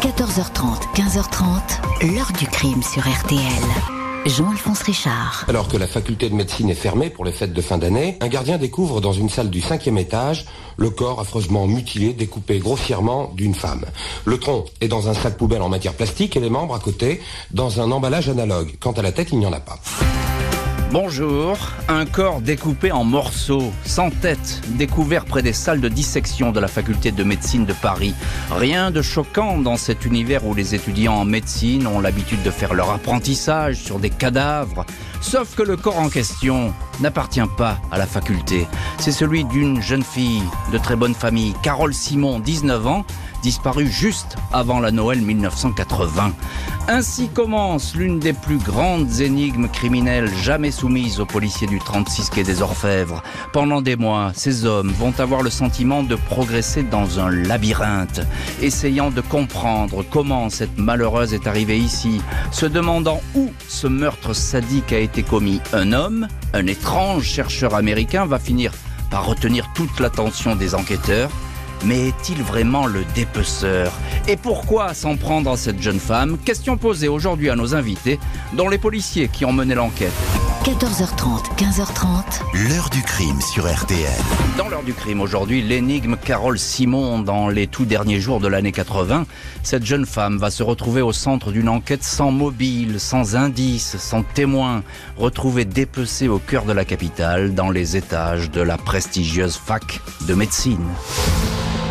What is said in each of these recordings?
14h30, 15h30, l'heure du crime sur RTL. Jean-Alphonse Richard. Alors que la faculté de médecine est fermée pour les fêtes de fin d'année, un gardien découvre dans une salle du cinquième étage le corps affreusement mutilé, découpé grossièrement d'une femme. Le tronc est dans un sac poubelle en matière plastique et les membres à côté dans un emballage analogue. Quant à la tête, il n'y en a pas. Bonjour, un corps découpé en morceaux, sans tête, découvert près des salles de dissection de la faculté de médecine de Paris. Rien de choquant dans cet univers où les étudiants en médecine ont l'habitude de faire leur apprentissage sur des cadavres. Sauf que le corps en question n'appartient pas à la faculté. C'est celui d'une jeune fille de très bonne famille, Carole Simon, 19 ans, disparue juste avant la Noël 1980. Ainsi commence l'une des plus grandes énigmes criminelles jamais soumises aux policiers du 36 quai des Orfèvres. Pendant des mois, ces hommes vont avoir le sentiment de progresser dans un labyrinthe, essayant de comprendre comment cette malheureuse est arrivée ici, se demandant où ce meurtre sadique a été commis. Un homme, un étrange chercheur américain, va finir par retenir toute l'attention des enquêteurs mais est-il vraiment le dépeceur? Et pourquoi s'en prendre à cette jeune femme? Question posée aujourd'hui à nos invités, dont les policiers qui ont mené l'enquête. 14h30, 15h30. L'heure du crime sur RTL. Dans l'heure du crime aujourd'hui, l'énigme Carole Simon dans les tout derniers jours de l'année 80. Cette jeune femme va se retrouver au centre d'une enquête sans mobile, sans indice, sans témoin, retrouvée dépecée au cœur de la capitale, dans les étages de la prestigieuse fac de médecine.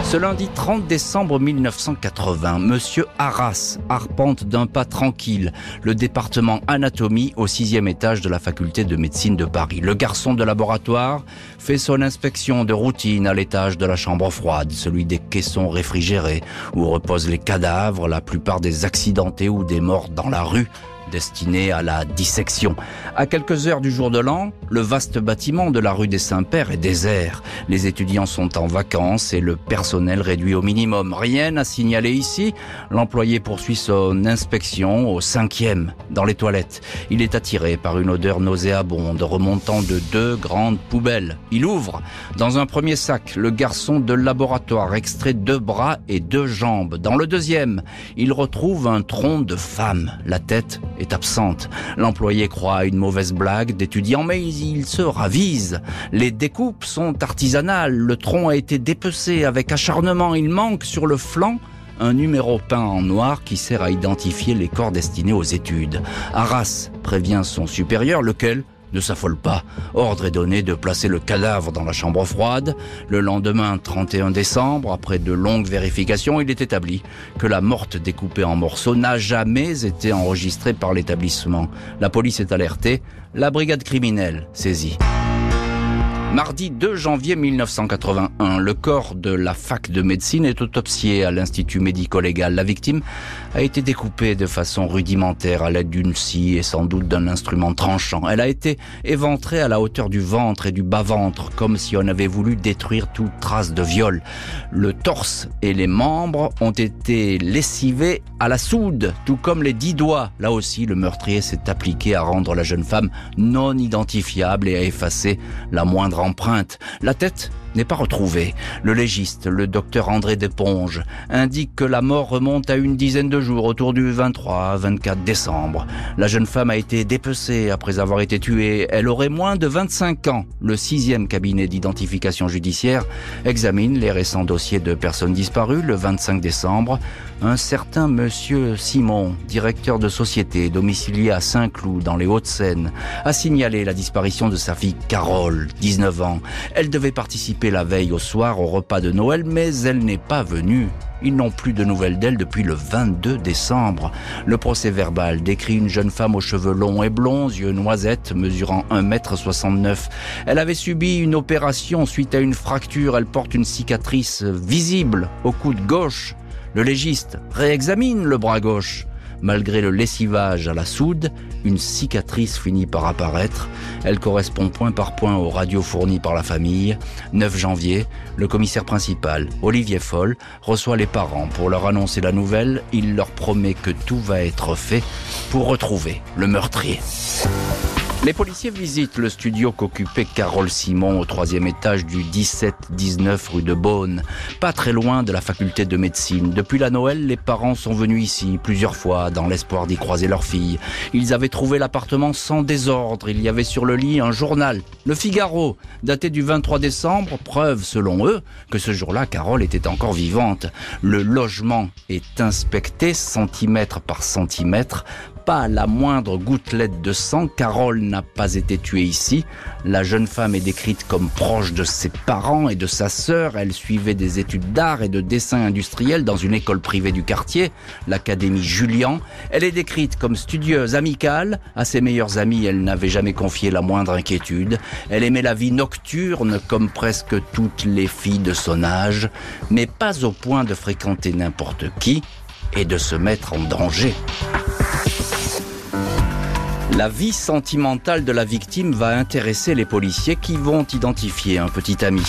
Ce lundi 30 décembre 1980, Monsieur Arras arpente d'un pas tranquille le département anatomie au sixième étage de la faculté de médecine de Paris. Le garçon de laboratoire fait son inspection de routine à l'étage de la chambre froide, celui des caissons réfrigérés, où reposent les cadavres, la plupart des accidentés ou des morts dans la rue destiné à la dissection. À quelques heures du jour de l'an, le vaste bâtiment de la rue des Saints-Pères est désert. Les étudiants sont en vacances et le personnel réduit au minimum. Rien à signaler ici. L'employé poursuit son inspection au cinquième, dans les toilettes. Il est attiré par une odeur nauséabonde remontant de deux grandes poubelles. Il ouvre. Dans un premier sac, le garçon de laboratoire extrait deux bras et deux jambes. Dans le deuxième, il retrouve un tronc de femme. La tête est absente. L'employé croit à une mauvaise blague d'étudiant, mais il se ravise. Les découpes sont artisanales. Le tronc a été dépecé avec acharnement. Il manque sur le flanc un numéro peint en noir qui sert à identifier les corps destinés aux études. Arras prévient son supérieur, lequel ne s'affole pas. Ordre est donné de placer le cadavre dans la chambre froide. Le lendemain 31 décembre, après de longues vérifications, il est établi que la morte découpée en morceaux n'a jamais été enregistrée par l'établissement. La police est alertée, la brigade criminelle saisie. Mardi 2 janvier 1981, le corps de la fac de médecine est autopsié à l'Institut médico-légal. La victime a été découpée de façon rudimentaire à l'aide d'une scie et sans doute d'un instrument tranchant. Elle a été éventrée à la hauteur du ventre et du bas-ventre, comme si on avait voulu détruire toute trace de viol. Le torse et les membres ont été lessivés à la soude, tout comme les dix doigts. Là aussi, le meurtrier s'est appliqué à rendre la jeune femme non identifiable et à effacer la moindre empreinte. La tête n'est pas retrouvée. Le légiste, le docteur André Desponges, indique que la mort remonte à une dizaine de jours, autour du 23-24 décembre. La jeune femme a été dépecée après avoir été tuée. Elle aurait moins de 25 ans. Le sixième cabinet d'identification judiciaire examine les récents dossiers de personnes disparues le 25 décembre. Un certain monsieur Simon, directeur de société domicilié à Saint-Cloud dans les Hauts-de-Seine, a signalé la disparition de sa fille Carole, 19 ans. Elle devait participer la veille au soir au repas de Noël, mais elle n'est pas venue. Ils n'ont plus de nouvelles d'elle depuis le 22 décembre. Le procès verbal décrit une jeune femme aux cheveux longs et blonds, yeux noisettes, mesurant 1m69. Elle avait subi une opération suite à une fracture. Elle porte une cicatrice visible au coude gauche. Le légiste réexamine le bras gauche. Malgré le lessivage à la soude, une cicatrice finit par apparaître. Elle correspond point par point aux radios fournies par la famille. 9 janvier, le commissaire principal, Olivier Foll, reçoit les parents pour leur annoncer la nouvelle. Il leur promet que tout va être fait pour retrouver le meurtrier. Les policiers visitent le studio qu'occupait Carole Simon au troisième étage du 17-19 rue de Beaune, pas très loin de la faculté de médecine. Depuis la Noël, les parents sont venus ici plusieurs fois dans l'espoir d'y croiser leur fille. Ils avaient trouvé l'appartement sans désordre. Il y avait sur le lit un journal, Le Figaro, daté du 23 décembre, preuve selon eux que ce jour-là, Carole était encore vivante. Le logement est inspecté centimètre par centimètre pas la moindre gouttelette de sang. Carole n'a pas été tuée ici. La jeune femme est décrite comme proche de ses parents et de sa sœur. Elle suivait des études d'art et de dessin industriel dans une école privée du quartier, l'Académie Julian. Elle est décrite comme studieuse, amicale. À ses meilleurs amis, elle n'avait jamais confié la moindre inquiétude. Elle aimait la vie nocturne comme presque toutes les filles de son âge, mais pas au point de fréquenter n'importe qui et de se mettre en danger. La vie sentimentale de la victime va intéresser les policiers qui vont identifier un petit ami.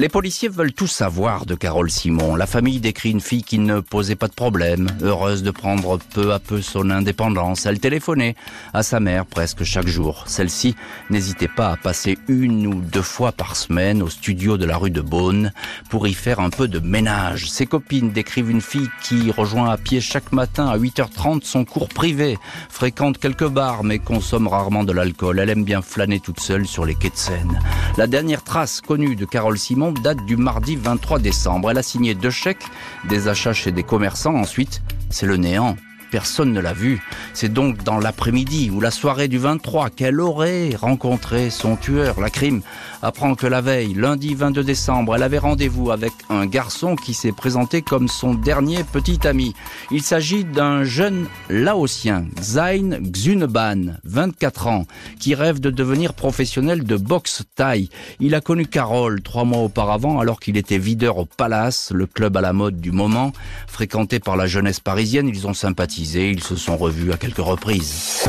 Les policiers veulent tout savoir de Carole Simon. La famille décrit une fille qui ne posait pas de problème, heureuse de prendre peu à peu son indépendance. Elle téléphonait à sa mère presque chaque jour. Celle-ci n'hésitait pas à passer une ou deux fois par semaine au studio de la rue de Beaune pour y faire un peu de ménage. Ses copines décrivent une fille qui rejoint à pied chaque matin à 8h30 son cours privé, fréquente quelques bars mais consomme rarement de l'alcool. Elle aime bien flâner toute seule sur les quais de Seine. La dernière trace connue de Carole Simon date du mardi 23 décembre. Elle a signé deux chèques, des achats chez des commerçants. Ensuite, c'est le néant personne ne l'a vue. C'est donc dans l'après-midi ou la soirée du 23 qu'elle aurait rencontré son tueur. La crime apprend que la veille, lundi 22 décembre, elle avait rendez-vous avec un garçon qui s'est présenté comme son dernier petit ami. Il s'agit d'un jeune laotien, Zain Xuneban, 24 ans, qui rêve de devenir professionnel de boxe thaï. Il a connu Carole trois mois auparavant alors qu'il était videur au Palace, le club à la mode du moment. Fréquenté par la jeunesse parisienne, ils ont sympathisé ils se sont revus à quelques reprises.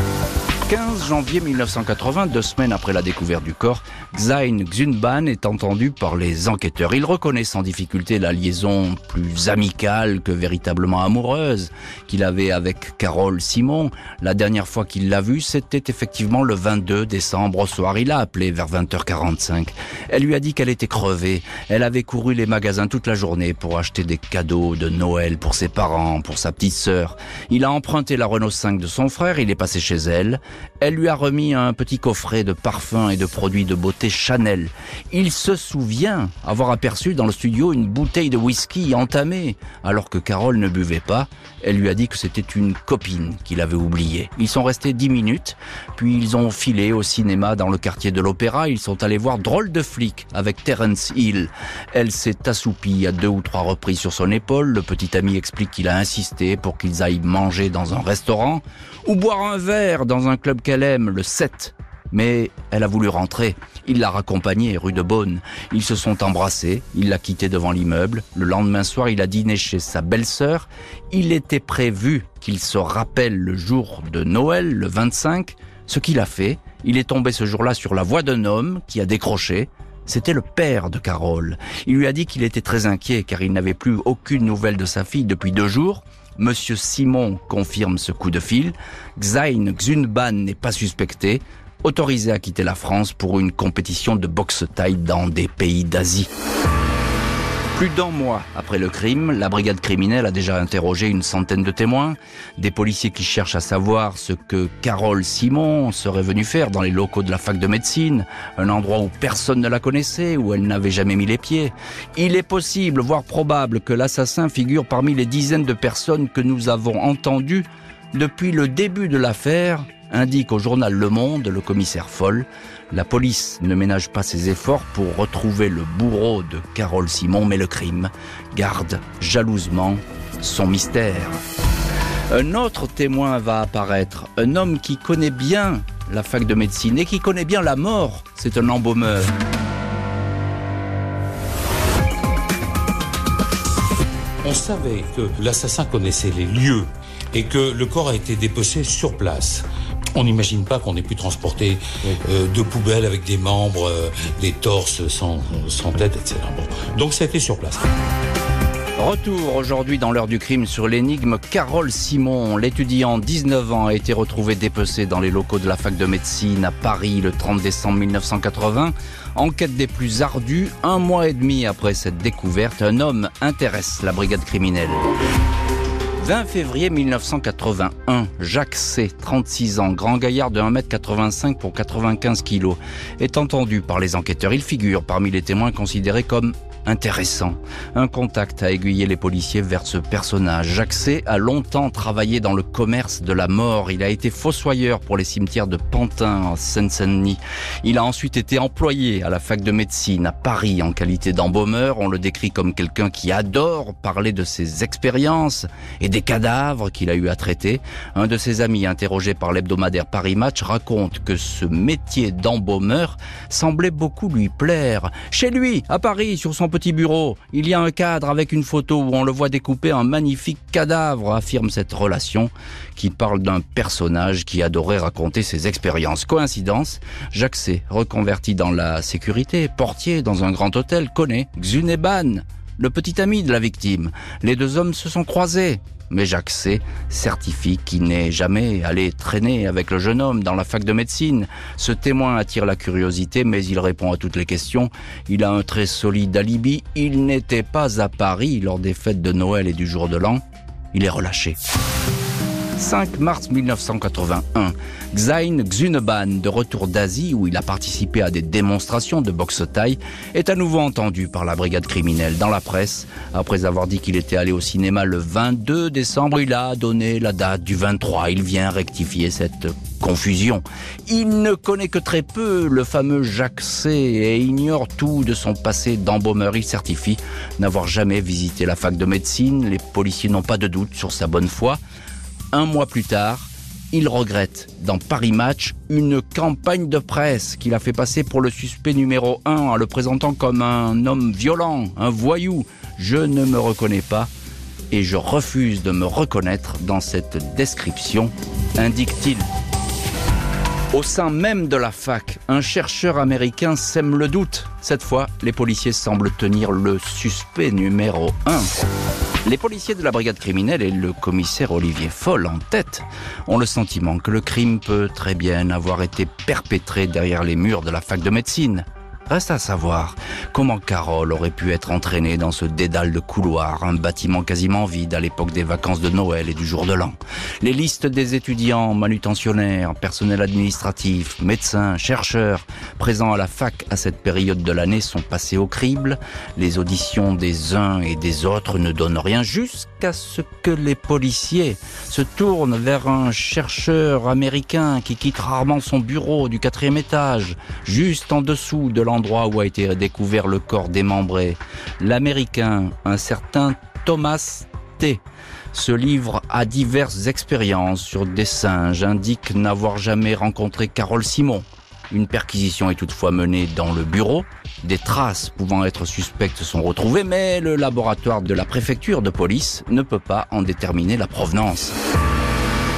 15 janvier 1980, deux semaines après la découverte du corps, Xain Xunban est entendu par les enquêteurs. Il reconnaît sans difficulté la liaison plus amicale que véritablement amoureuse qu'il avait avec Carole Simon. La dernière fois qu'il l'a vue, c'était effectivement le 22 décembre au soir. Il a appelé vers 20h45. Elle lui a dit qu'elle était crevée. Elle avait couru les magasins toute la journée pour acheter des cadeaux de Noël pour ses parents, pour sa petite sœur. Il a emprunté la Renault 5 de son frère, il est passé chez elle. Elle lui a remis un petit coffret de parfums et de produits de beauté Chanel. Il se souvient avoir aperçu dans le studio une bouteille de whisky entamée, alors que Carole ne buvait pas. Elle lui a dit que c'était une copine qu'il avait oubliée. Ils sont restés dix minutes, puis ils ont filé au cinéma dans le quartier de l'Opéra. Ils sont allés voir Drôle de flic avec Terence Hill. Elle s'est assoupie à deux ou trois reprises sur son épaule. Le petit ami explique qu'il a insisté pour qu'ils aillent manger dans un restaurant ou boire un verre dans un club qu'elle aime, le 7. Mais elle a voulu rentrer. Il l'a raccompagnée rue de Beaune. Ils se sont embrassés. Il l'a quittée devant l'immeuble. Le lendemain soir, il a dîné chez sa belle-sœur. Il était prévu qu'il se rappelle le jour de Noël, le 25. Ce qu'il a fait, il est tombé ce jour-là sur la voix d'un homme qui a décroché. C'était le père de Carole. Il lui a dit qu'il était très inquiet car il n'avait plus aucune nouvelle de sa fille depuis deux jours. Monsieur Simon confirme ce coup de fil. Xain Xunban n'est pas suspecté, autorisé à quitter la France pour une compétition de boxe taille dans des pays d'Asie. Plus d'un mois après le crime, la brigade criminelle a déjà interrogé une centaine de témoins, des policiers qui cherchent à savoir ce que Carole Simon serait venue faire dans les locaux de la fac de médecine, un endroit où personne ne la connaissait, où elle n'avait jamais mis les pieds. Il est possible, voire probable, que l'assassin figure parmi les dizaines de personnes que nous avons entendues depuis le début de l'affaire indique au journal Le Monde le commissaire Foll. La police ne ménage pas ses efforts pour retrouver le bourreau de Carole Simon, mais le crime garde jalousement son mystère. Un autre témoin va apparaître, un homme qui connaît bien la fac de médecine et qui connaît bien la mort. C'est un embaumeur. On savait que l'assassin connaissait les lieux et que le corps a été dépecé sur place. On n'imagine pas qu'on ait pu transporter euh, deux poubelles avec des membres, des torses sans, sans tête, etc. Bon. Donc ça a été sur place. Retour aujourd'hui dans l'heure du crime sur l'énigme Carole Simon. L'étudiant, 19 ans, a été retrouvé dépecé dans les locaux de la fac de médecine à Paris le 30 décembre 1980. Enquête des plus ardues, un mois et demi après cette découverte, un homme intéresse la brigade criminelle. 20 février 1981, Jacques C, 36 ans, grand gaillard de 1m85 pour 95 kg, est entendu par les enquêteurs. Il figure parmi les témoins considérés comme intéressant. Un contact a aiguillé les policiers vers ce personnage. C. a longtemps travaillé dans le commerce de la mort. Il a été fossoyeur pour les cimetières de Pantin en Seine-Saint-Denis. Il a ensuite été employé à la fac de médecine à Paris en qualité d'embaumeur. On le décrit comme quelqu'un qui adore parler de ses expériences et des cadavres qu'il a eu à traiter. Un de ses amis interrogé par l'hebdomadaire Paris Match raconte que ce métier d'embaumeur semblait beaucoup lui plaire. Chez lui, à Paris, sur son petit bureau, il y a un cadre avec une photo où on le voit découper un magnifique cadavre, affirme cette relation qui parle d'un personnage qui adorait raconter ses expériences. Coïncidence, Jacques reconverti dans la sécurité, portier dans un grand hôtel, connaît Xuneban, le petit ami de la victime. Les deux hommes se sont croisés mais Jacques C. certifie qu'il n'est jamais allé traîner avec le jeune homme dans la fac de médecine. Ce témoin attire la curiosité, mais il répond à toutes les questions. Il a un très solide alibi. Il n'était pas à Paris lors des fêtes de Noël et du jour de l'an. Il est relâché. 5 mars 1981, Xain Xuneban, de retour d'Asie où il a participé à des démonstrations de boxe taille, est à nouveau entendu par la brigade criminelle dans la presse. Après avoir dit qu'il était allé au cinéma le 22 décembre, il a donné la date du 23. Il vient rectifier cette confusion. Il ne connaît que très peu le fameux Jacques C et ignore tout de son passé d'embaumeur. Il certifie n'avoir jamais visité la fac de médecine. Les policiers n'ont pas de doute sur sa bonne foi. Un mois plus tard, il regrette dans Paris Match une campagne de presse qu'il a fait passer pour le suspect numéro 1 en le présentant comme un homme violent, un voyou. Je ne me reconnais pas et je refuse de me reconnaître dans cette description, indique-t-il. Au sein même de la fac, un chercheur américain sème le doute. Cette fois, les policiers semblent tenir le suspect numéro 1. Les policiers de la brigade criminelle et le commissaire Olivier Foll en tête ont le sentiment que le crime peut très bien avoir été perpétré derrière les murs de la fac de médecine. Reste à savoir comment Carole aurait pu être entraînée dans ce dédale de couloirs, un bâtiment quasiment vide à l'époque des vacances de Noël et du jour de l'an. Les listes des étudiants, manutentionnaires, personnel administratif, médecins, chercheurs présents à la fac à cette période de l'année sont passés au crible. Les auditions des uns et des autres ne donnent rien jusqu'à ce que les policiers se tournent vers un chercheur américain qui quitte rarement son bureau du quatrième étage, juste en dessous de l'endroit endroit où a été découvert le corps démembré. L'Américain, un certain Thomas T., se livre à diverses expériences sur des singes, indique n'avoir jamais rencontré Carole Simon. Une perquisition est toutefois menée dans le bureau. Des traces pouvant être suspectes sont retrouvées, mais le laboratoire de la préfecture de police ne peut pas en déterminer la provenance.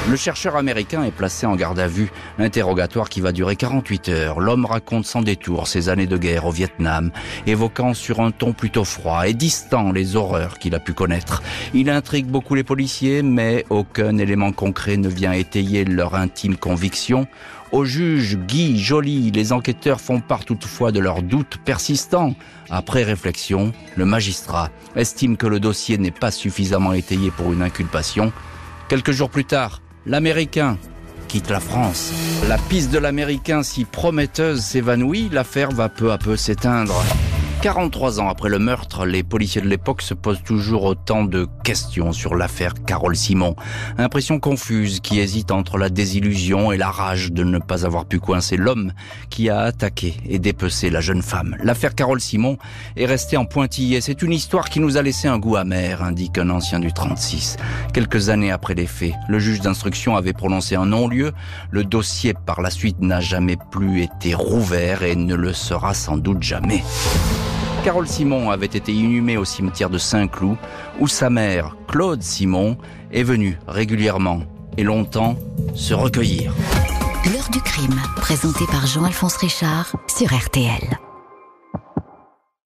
Le chercheur américain est placé en garde à vue, interrogatoire qui va durer 48 heures. L'homme raconte sans détour ses années de guerre au Vietnam, évoquant sur un ton plutôt froid et distant les horreurs qu'il a pu connaître. Il intrigue beaucoup les policiers, mais aucun élément concret ne vient étayer leur intime conviction. Au juge Guy Joly, les enquêteurs font part toutefois de leurs doutes persistants. Après réflexion, le magistrat estime que le dossier n'est pas suffisamment étayé pour une inculpation. Quelques jours plus tard, l'Américain quitte la France. La piste de l'Américain si prometteuse s'évanouit, l'affaire va peu à peu s'éteindre. 43 ans après le meurtre, les policiers de l'époque se posent toujours autant de questions sur l'affaire Carole Simon. Impression confuse qui hésite entre la désillusion et la rage de ne pas avoir pu coincer l'homme qui a attaqué et dépecé la jeune femme. L'affaire Carole Simon est restée en pointillé. C'est une histoire qui nous a laissé un goût amer, indique un ancien du 36. Quelques années après les faits, le juge d'instruction avait prononcé un non-lieu. Le dossier par la suite n'a jamais plus été rouvert et ne le sera sans doute jamais. Carole Simon avait été inhumée au cimetière de Saint-Cloud, où sa mère, Claude Simon, est venue régulièrement et longtemps se recueillir. L'heure du crime, présenté par Jean-Alphonse Richard sur RTL.